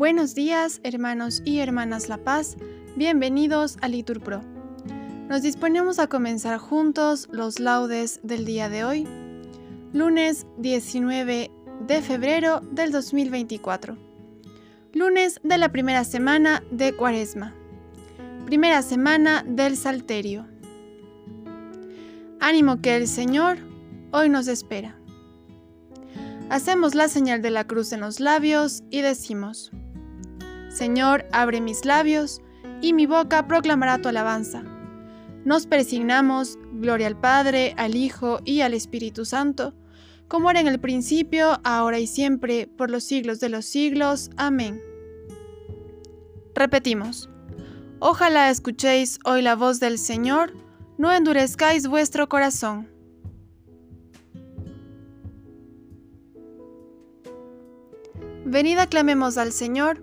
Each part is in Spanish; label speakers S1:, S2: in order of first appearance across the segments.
S1: Buenos días, hermanos y hermanas La Paz. Bienvenidos a Litur Pro. Nos disponemos a comenzar juntos los laudes del día de hoy, lunes 19 de febrero del 2024. Lunes de la primera semana de Cuaresma. Primera semana del Salterio. Ánimo que el Señor hoy nos espera. Hacemos la señal de la cruz en los labios y decimos, Señor, abre mis labios, y mi boca proclamará tu alabanza. Nos persignamos, gloria al Padre, al Hijo y al Espíritu Santo, como era en el principio, ahora y siempre, por los siglos de los siglos. Amén. Repetimos, ojalá escuchéis hoy la voz del Señor, no endurezcáis vuestro corazón. Venid aclamemos al Señor,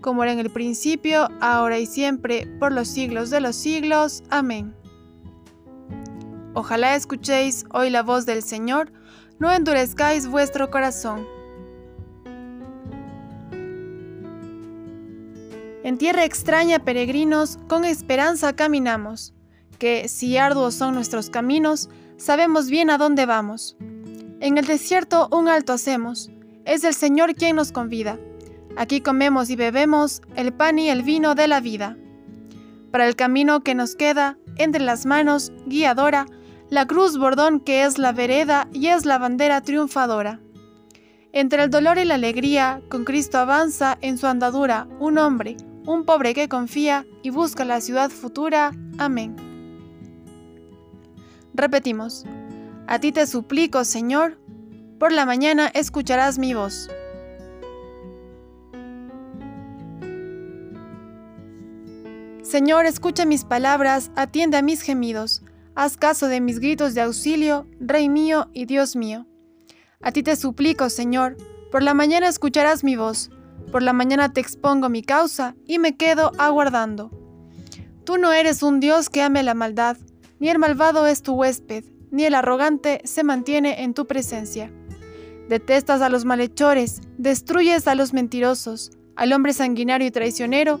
S1: como era en el principio, ahora y siempre, por los siglos de los siglos. Amén. Ojalá escuchéis hoy la voz del Señor, no endurezcáis vuestro corazón. En tierra extraña, peregrinos, con esperanza caminamos, que, si arduos son nuestros caminos, sabemos bien a dónde vamos. En el desierto un alto hacemos, es el Señor quien nos convida. Aquí comemos y bebemos el pan y el vino de la vida. Para el camino que nos queda, entre las manos, guiadora, la cruz bordón que es la vereda y es la bandera triunfadora. Entre el dolor y la alegría, con Cristo avanza en su andadura un hombre, un pobre que confía y busca la ciudad futura. Amén. Repetimos, a ti te suplico, Señor, por la mañana escucharás mi voz. Señor, escucha mis palabras, atiende a mis gemidos, haz caso de mis gritos de auxilio, Rey mío y Dios mío. A ti te suplico, Señor, por la mañana escucharás mi voz, por la mañana te expongo mi causa y me quedo aguardando. Tú no eres un Dios que ame la maldad, ni el malvado es tu huésped, ni el arrogante se mantiene en tu presencia. Detestas a los malhechores, destruyes a los mentirosos, al hombre sanguinario y traicionero,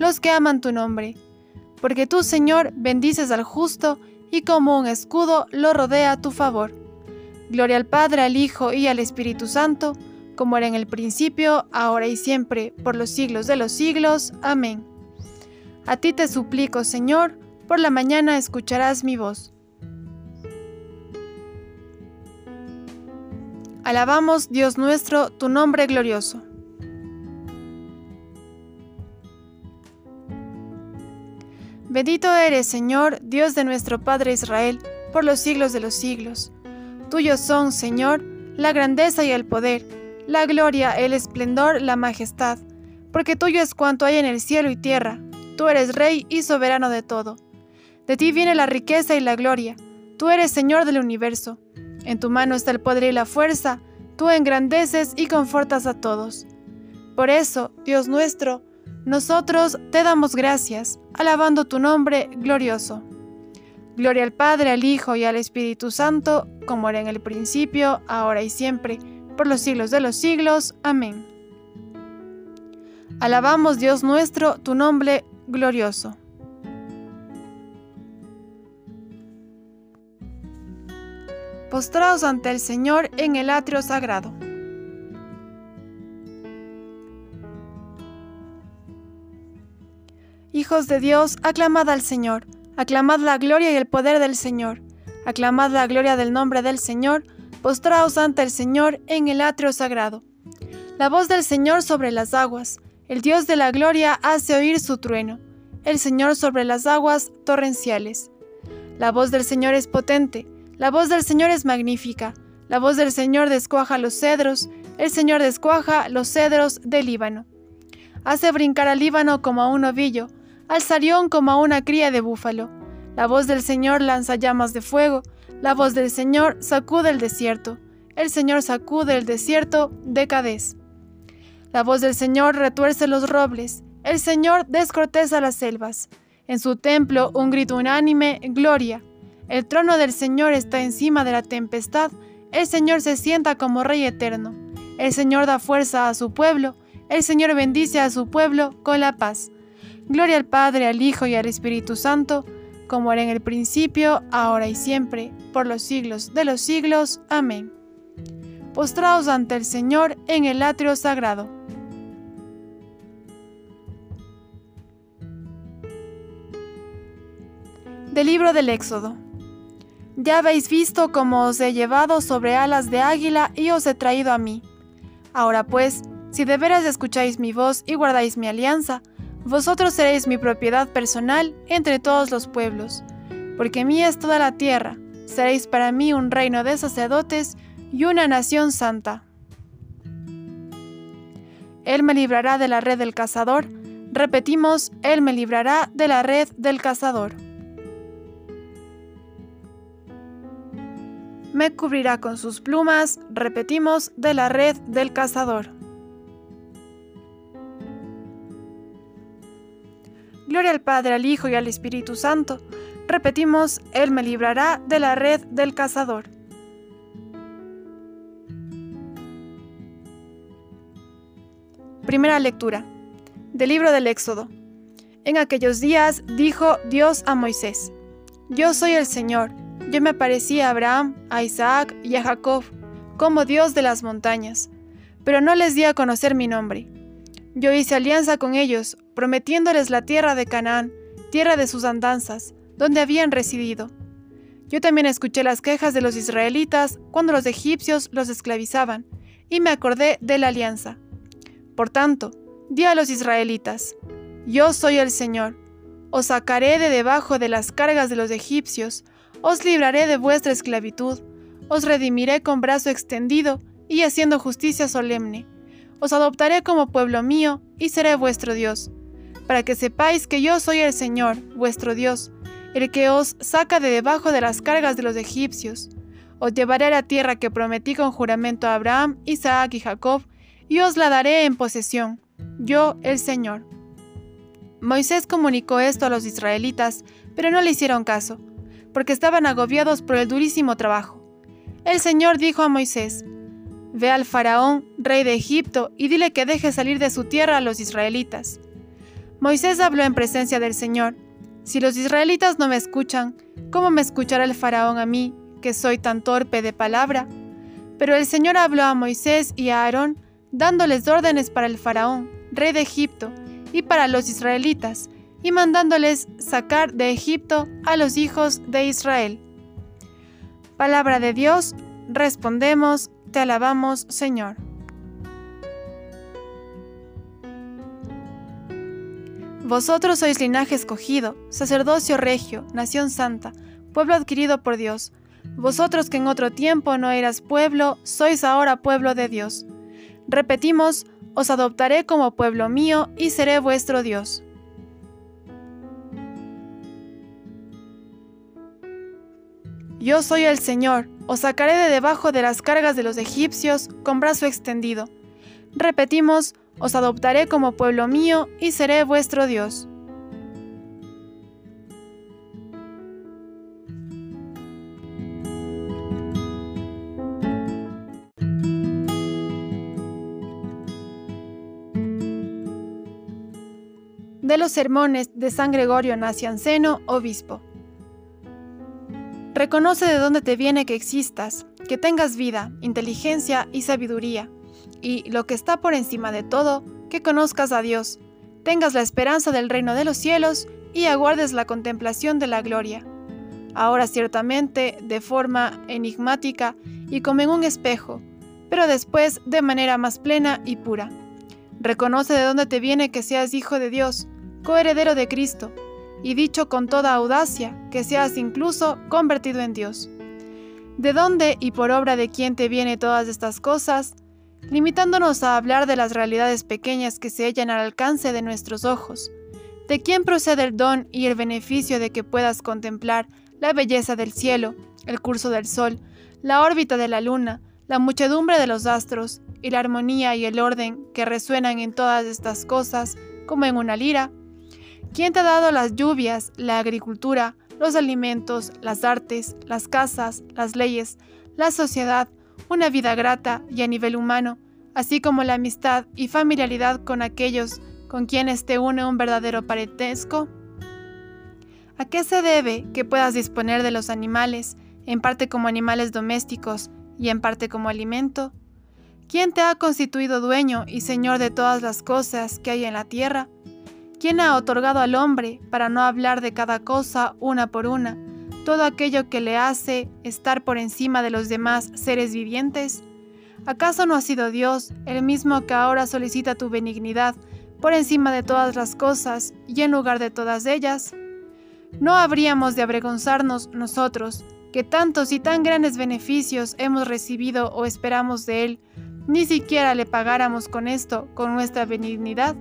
S1: los que aman tu nombre. Porque tú, Señor, bendices al justo y como un escudo lo rodea a tu favor. Gloria al Padre, al Hijo y al Espíritu Santo, como era en el principio, ahora y siempre, por los siglos de los siglos. Amén. A ti te suplico, Señor, por la mañana escucharás mi voz. Alabamos, Dios nuestro, tu nombre glorioso. Bendito eres, Señor, Dios de nuestro Padre Israel, por los siglos de los siglos. Tuyos son, Señor, la grandeza y el poder, la gloria, el esplendor, la majestad, porque tuyo es cuanto hay en el cielo y tierra. Tú eres Rey y soberano de todo. De ti viene la riqueza y la gloria. Tú eres Señor del universo. En tu mano está el poder y la fuerza, tú engrandeces y confortas a todos. Por eso, Dios nuestro, nosotros te damos gracias, alabando tu nombre glorioso. Gloria al Padre, al Hijo y al Espíritu Santo, como era en el principio, ahora y siempre, por los siglos de los siglos. Amén. Alabamos Dios nuestro, tu nombre glorioso. Postraos ante el Señor en el atrio sagrado. De Dios, aclamad al Señor, aclamad la gloria y el poder del Señor, aclamad la gloria del nombre del Señor, postraos ante el Señor en el atrio sagrado. La voz del Señor sobre las aguas, el Dios de la gloria hace oír su trueno, el Señor sobre las aguas torrenciales. La voz del Señor es potente, la voz del Señor es magnífica, la voz del Señor descuaja los cedros, el Señor descuaja los cedros del Líbano. Hace brincar al Líbano como a un ovillo, al Sarión como a una cría de búfalo. La voz del Señor lanza llamas de fuego, la voz del Señor sacude el desierto. El Señor sacude el desierto de Cadés. La voz del Señor retuerce los robles, el Señor descorteza las selvas. En su templo un grito unánime, gloria. El trono del Señor está encima de la tempestad, el Señor se sienta como Rey eterno. El Señor da fuerza a su pueblo, el Señor bendice a su pueblo con la paz. Gloria al Padre, al Hijo y al Espíritu Santo, como era en el principio, ahora y siempre, por los siglos de los siglos. Amén. Postraos ante el Señor en el atrio sagrado. Del libro del Éxodo. Ya habéis visto cómo os he llevado sobre alas de águila y os he traído a mí. Ahora pues, si de veras escucháis mi voz y guardáis mi alianza, vosotros seréis mi propiedad personal entre todos los pueblos, porque mía es toda la tierra, seréis para mí un reino de sacerdotes y una nación santa. Él me librará de la red del cazador, repetimos, Él me librará de la red del cazador. Me cubrirá con sus plumas, repetimos, de la red del cazador. Gloria al Padre, al Hijo y al Espíritu Santo. Repetimos, Él me librará de la red del cazador. Primera lectura del libro del Éxodo. En aquellos días dijo Dios a Moisés, Yo soy el Señor, yo me aparecí a Abraham, a Isaac y a Jacob, como Dios de las montañas, pero no les di a conocer mi nombre. Yo hice alianza con ellos, prometiéndoles la tierra de Canaán, tierra de sus andanzas, donde habían residido. Yo también escuché las quejas de los israelitas cuando los egipcios los esclavizaban, y me acordé de la alianza. Por tanto, di a los israelitas, Yo soy el Señor, os sacaré de debajo de las cargas de los egipcios, os libraré de vuestra esclavitud, os redimiré con brazo extendido y haciendo justicia solemne os adoptaré como pueblo mío y seré vuestro Dios, para que sepáis que yo soy el Señor, vuestro Dios, el que os saca de debajo de las cargas de los egipcios. Os llevaré a la tierra que prometí con juramento a Abraham, Isaac y Jacob, y os la daré en posesión, yo el Señor. Moisés comunicó esto a los israelitas, pero no le hicieron caso, porque estaban agobiados por el durísimo trabajo. El Señor dijo a Moisés, Ve al faraón, rey de Egipto, y dile que deje salir de su tierra a los israelitas. Moisés habló en presencia del Señor. Si los israelitas no me escuchan, ¿cómo me escuchará el faraón a mí, que soy tan torpe de palabra? Pero el Señor habló a Moisés y a Aarón, dándoles órdenes para el faraón, rey de Egipto, y para los israelitas, y mandándoles sacar de Egipto a los hijos de Israel. Palabra de Dios, respondemos, te alabamos, Señor. Vosotros sois linaje escogido, sacerdocio regio, nación santa, pueblo adquirido por Dios. Vosotros que en otro tiempo no eras pueblo, sois ahora pueblo de Dios. Repetimos, os adoptaré como pueblo mío y seré vuestro Dios. Yo soy el Señor, os sacaré de debajo de las cargas de los egipcios con brazo extendido. Repetimos, Os adoptaré como pueblo mío y seré vuestro Dios. de los sermones de San Gregorio Nacianceno, obispo. Reconoce de dónde te viene que existas, que tengas vida, inteligencia y sabiduría, y, lo que está por encima de todo, que conozcas a Dios, tengas la esperanza del reino de los cielos y aguardes la contemplación de la gloria. Ahora ciertamente de forma enigmática y como en un espejo, pero después de manera más plena y pura. Reconoce de dónde te viene que seas hijo de Dios, coheredero de Cristo, y dicho con toda audacia, que seas incluso convertido en Dios. ¿De dónde y por obra de quién te vienen todas estas cosas? Limitándonos a hablar de las realidades pequeñas que se hallan al alcance de nuestros ojos. ¿De quién procede el don y el beneficio de que puedas contemplar la belleza del cielo, el curso del sol, la órbita de la luna, la muchedumbre de los astros y la armonía y el orden que resuenan en todas estas cosas como en una lira? ¿Quién te ha dado las lluvias, la agricultura, los alimentos, las artes, las casas, las leyes, la sociedad, una vida grata y a nivel humano, así como la amistad y familiaridad con aquellos con quienes te une un verdadero parentesco? ¿A qué se debe que puedas disponer de los animales, en parte como animales domésticos y en parte como alimento? ¿Quién te ha constituido dueño y señor de todas las cosas que hay en la tierra? ¿Quién ha otorgado al hombre, para no hablar de cada cosa una por una, todo aquello que le hace estar por encima de los demás seres vivientes? ¿Acaso no ha sido Dios el mismo que ahora solicita tu benignidad por encima de todas las cosas y en lugar de todas ellas? ¿No habríamos de avergonzarnos nosotros, que tantos y tan grandes beneficios hemos recibido o esperamos de Él, ni siquiera le pagáramos con esto, con nuestra benignidad?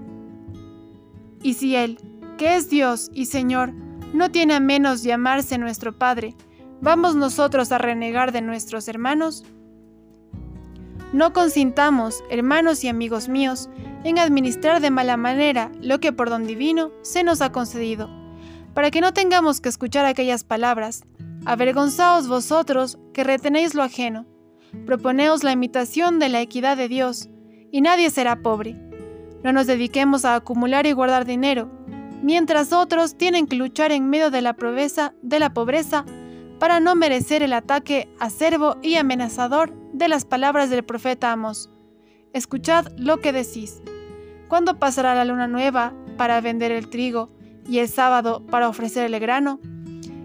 S1: Y si Él, que es Dios y Señor, no tiene a menos llamarse nuestro Padre, ¿vamos nosotros a renegar de nuestros hermanos? No consintamos, hermanos y amigos míos, en administrar de mala manera lo que por don divino se nos ha concedido, para que no tengamos que escuchar aquellas palabras. Avergonzaos vosotros que retenéis lo ajeno. Proponeos la imitación de la equidad de Dios, y nadie será pobre no nos dediquemos a acumular y guardar dinero, mientras otros tienen que luchar en medio de la pobreza, de la pobreza para no merecer el ataque acerbo y amenazador de las palabras del profeta Amos. Escuchad lo que decís. ¿Cuándo pasará la luna nueva para vender el trigo y el sábado para ofrecer el grano?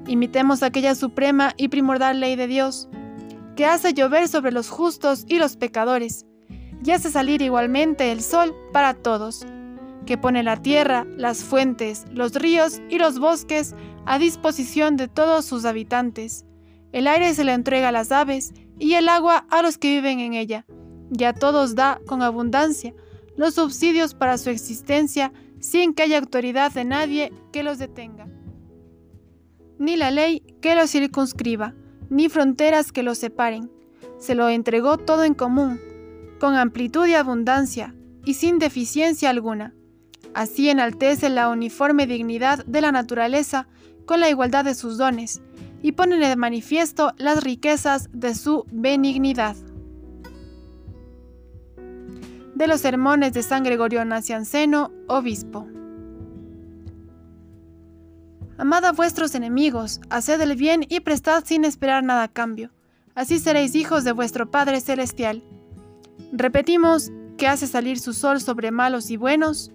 S1: Imitemos aquella suprema y primordial ley de Dios, que hace llover sobre los justos y los pecadores, y hace salir igualmente el sol para todos, que pone la tierra, las fuentes, los ríos y los bosques a disposición de todos sus habitantes. El aire se le entrega a las aves y el agua a los que viven en ella, y a todos da con abundancia los subsidios para su existencia sin que haya autoridad de nadie que los detenga. Ni la ley que los circunscriba, ni fronteras que los separen. Se lo entregó todo en común, con amplitud y abundancia, y sin deficiencia alguna. Así enaltece la uniforme dignidad de la naturaleza con la igualdad de sus dones, y pone de manifiesto las riquezas de su benignidad. De los sermones de San Gregorio Nacianceno, obispo. Amad a vuestros enemigos, haced el bien y prestad sin esperar nada a cambio. Así seréis hijos de vuestro Padre Celestial Repetimos que hace salir su sol sobre malos y buenos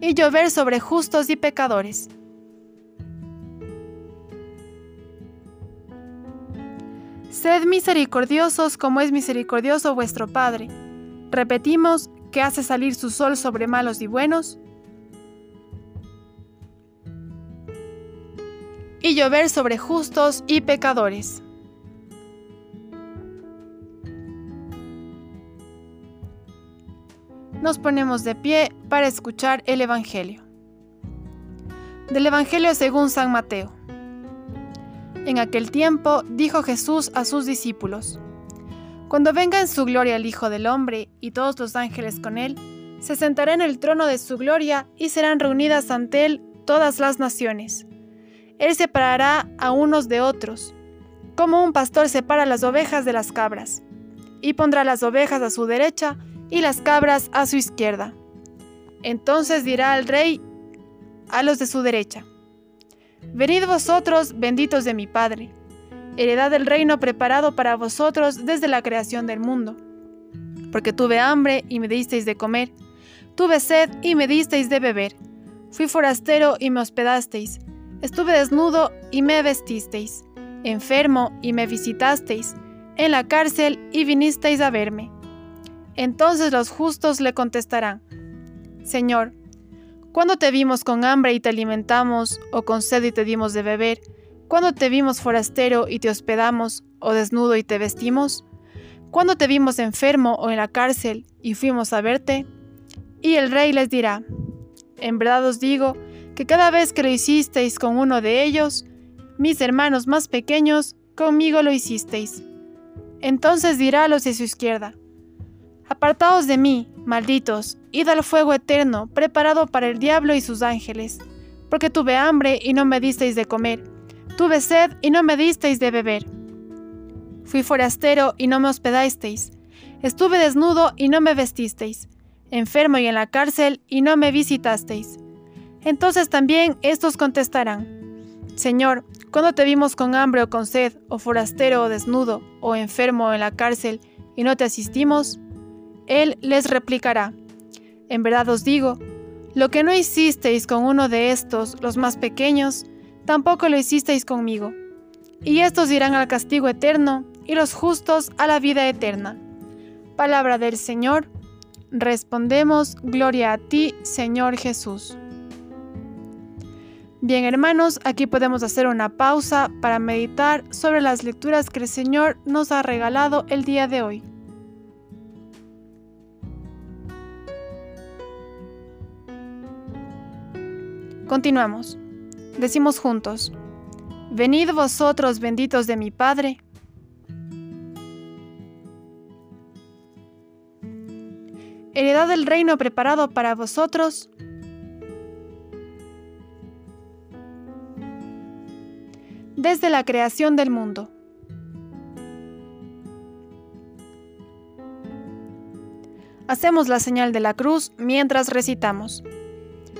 S1: y llover sobre justos y pecadores. Sed misericordiosos como es misericordioso vuestro Padre. Repetimos que hace salir su sol sobre malos y buenos y llover sobre justos y pecadores. Nos ponemos de pie para escuchar el Evangelio. Del Evangelio según San Mateo. En aquel tiempo dijo Jesús a sus discípulos, Cuando venga en su gloria el Hijo del Hombre y todos los ángeles con él, se sentará en el trono de su gloria y serán reunidas ante él todas las naciones. Él separará a unos de otros, como un pastor separa las ovejas de las cabras, y pondrá las ovejas a su derecha y las cabras a su izquierda. Entonces dirá al rey a los de su derecha, Venid vosotros, benditos de mi Padre heredad del reino preparado para vosotros desde la creación del mundo. Porque tuve hambre y me disteis de comer, tuve sed y me disteis de beber, fui forastero y me hospedasteis, estuve desnudo y me vestisteis, enfermo y me visitasteis, en la cárcel y vinisteis a verme. Entonces los justos le contestarán, Señor, ¿cuándo te vimos con hambre y te alimentamos, o con sed y te dimos de beber? ¿Cuándo te vimos forastero y te hospedamos, o desnudo y te vestimos? ¿Cuándo te vimos enfermo o en la cárcel y fuimos a verte? Y el rey les dirá, en verdad os digo que cada vez que lo hicisteis con uno de ellos, mis hermanos más pequeños, conmigo lo hicisteis. Entonces dirá a los de su izquierda, Apartaos de mí, malditos, id al fuego eterno, preparado para el diablo y sus ángeles, porque tuve hambre y no me disteis de comer Tuve sed y no me disteis de beber. Fui forastero y no me hospedasteis. Estuve desnudo y no me vestisteis. Enfermo y en la cárcel y no me visitasteis. Entonces también estos contestarán, Señor, ¿cuándo te vimos con hambre o con sed, o forastero o desnudo, o enfermo o en la cárcel, y no te asistimos? Él les replicará, En verdad os digo, lo que no hicisteis con uno de estos, los más pequeños, tampoco lo hicisteis conmigo. Y estos irán al castigo eterno, y los justos a la vida eterna. Palabra del Señor. Respondemos, Gloria a ti, Señor Jesús. Bien hermanos, aquí podemos hacer una pausa para meditar sobre las lecturas que el Señor nos ha regalado el día de hoy. Continuamos. Decimos juntos, Venid vosotros benditos de mi Padre. Heredad del reino preparado para vosotros. Desde la creación del mundo. Hacemos la señal de la cruz mientras recitamos.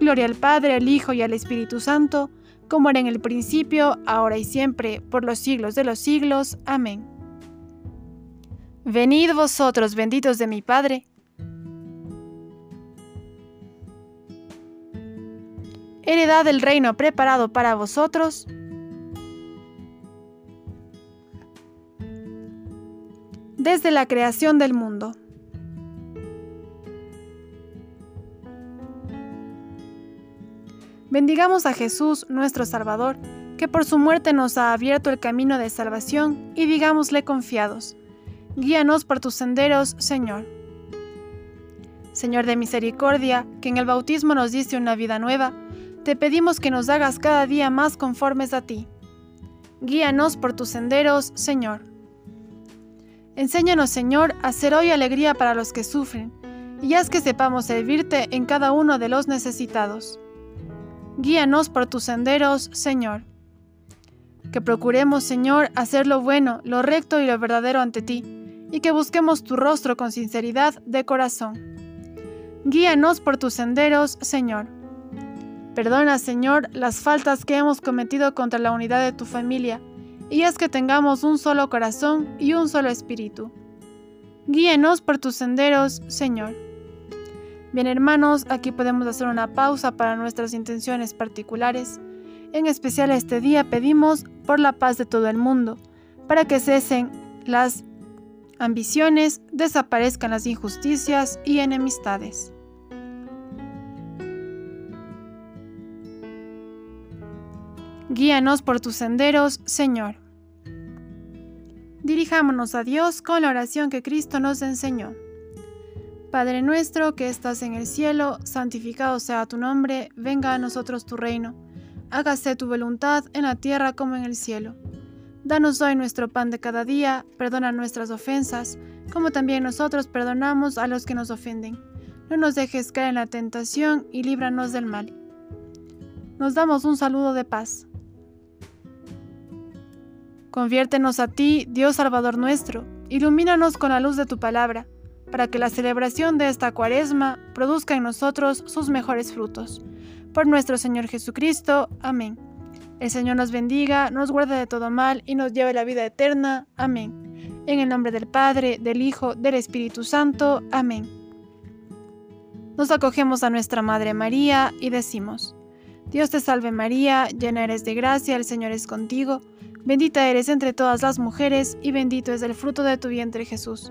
S1: Gloria al Padre, al Hijo y al Espíritu Santo, como era en el principio, ahora y siempre, por los siglos de los siglos. Amén. Venid vosotros, benditos de mi Padre. Heredad del reino preparado para vosotros. Desde la creación del mundo. Bendigamos a Jesús, nuestro Salvador, que por su muerte nos ha abierto el camino de salvación, y digámosle confiados, guíanos por tus senderos, Señor. Señor de misericordia, que en el bautismo nos diste una vida nueva, te pedimos que nos hagas cada día más conformes a ti. Guíanos por tus senderos, Señor. Enséñanos, Señor, a ser hoy alegría para los que sufren, y haz que sepamos servirte en cada uno de los necesitados. Guíanos por tus senderos, Señor. Que procuremos, Señor, hacer lo bueno, lo recto y lo verdadero ante ti, y que busquemos tu rostro con sinceridad de corazón. Guíanos por tus senderos, Señor. Perdona, Señor, las faltas que hemos cometido contra la unidad de tu familia, y es que tengamos un solo corazón y un solo espíritu. Guíenos por tus senderos, Señor. Bien hermanos, aquí podemos hacer una pausa para nuestras intenciones particulares. En especial este día pedimos por la paz de todo el mundo, para que cesen las ambiciones, desaparezcan las injusticias y enemistades. Guíanos por tus senderos, Señor. Dirijámonos a Dios con la oración que Cristo nos enseñó. Padre nuestro que estás en el cielo, santificado sea tu nombre, venga a nosotros tu reino, hágase tu voluntad en la tierra como en el cielo. Danos hoy nuestro pan de cada día, perdona nuestras ofensas, como también nosotros perdonamos a los que nos ofenden. No nos dejes caer en la tentación y líbranos del mal. Nos damos un saludo de paz. Conviértenos a ti, Dios Salvador nuestro, ilumínanos con la luz de tu palabra para que la celebración de esta cuaresma produzca en nosotros sus mejores frutos. Por nuestro Señor Jesucristo. Amén. El Señor nos bendiga, nos guarde de todo mal y nos lleve a la vida eterna. Amén. En el nombre del Padre, del Hijo, del Espíritu Santo. Amén. Nos acogemos a nuestra Madre María y decimos, Dios te salve María, llena eres de gracia, el Señor es contigo, bendita eres entre todas las mujeres y bendito es el fruto de tu vientre Jesús.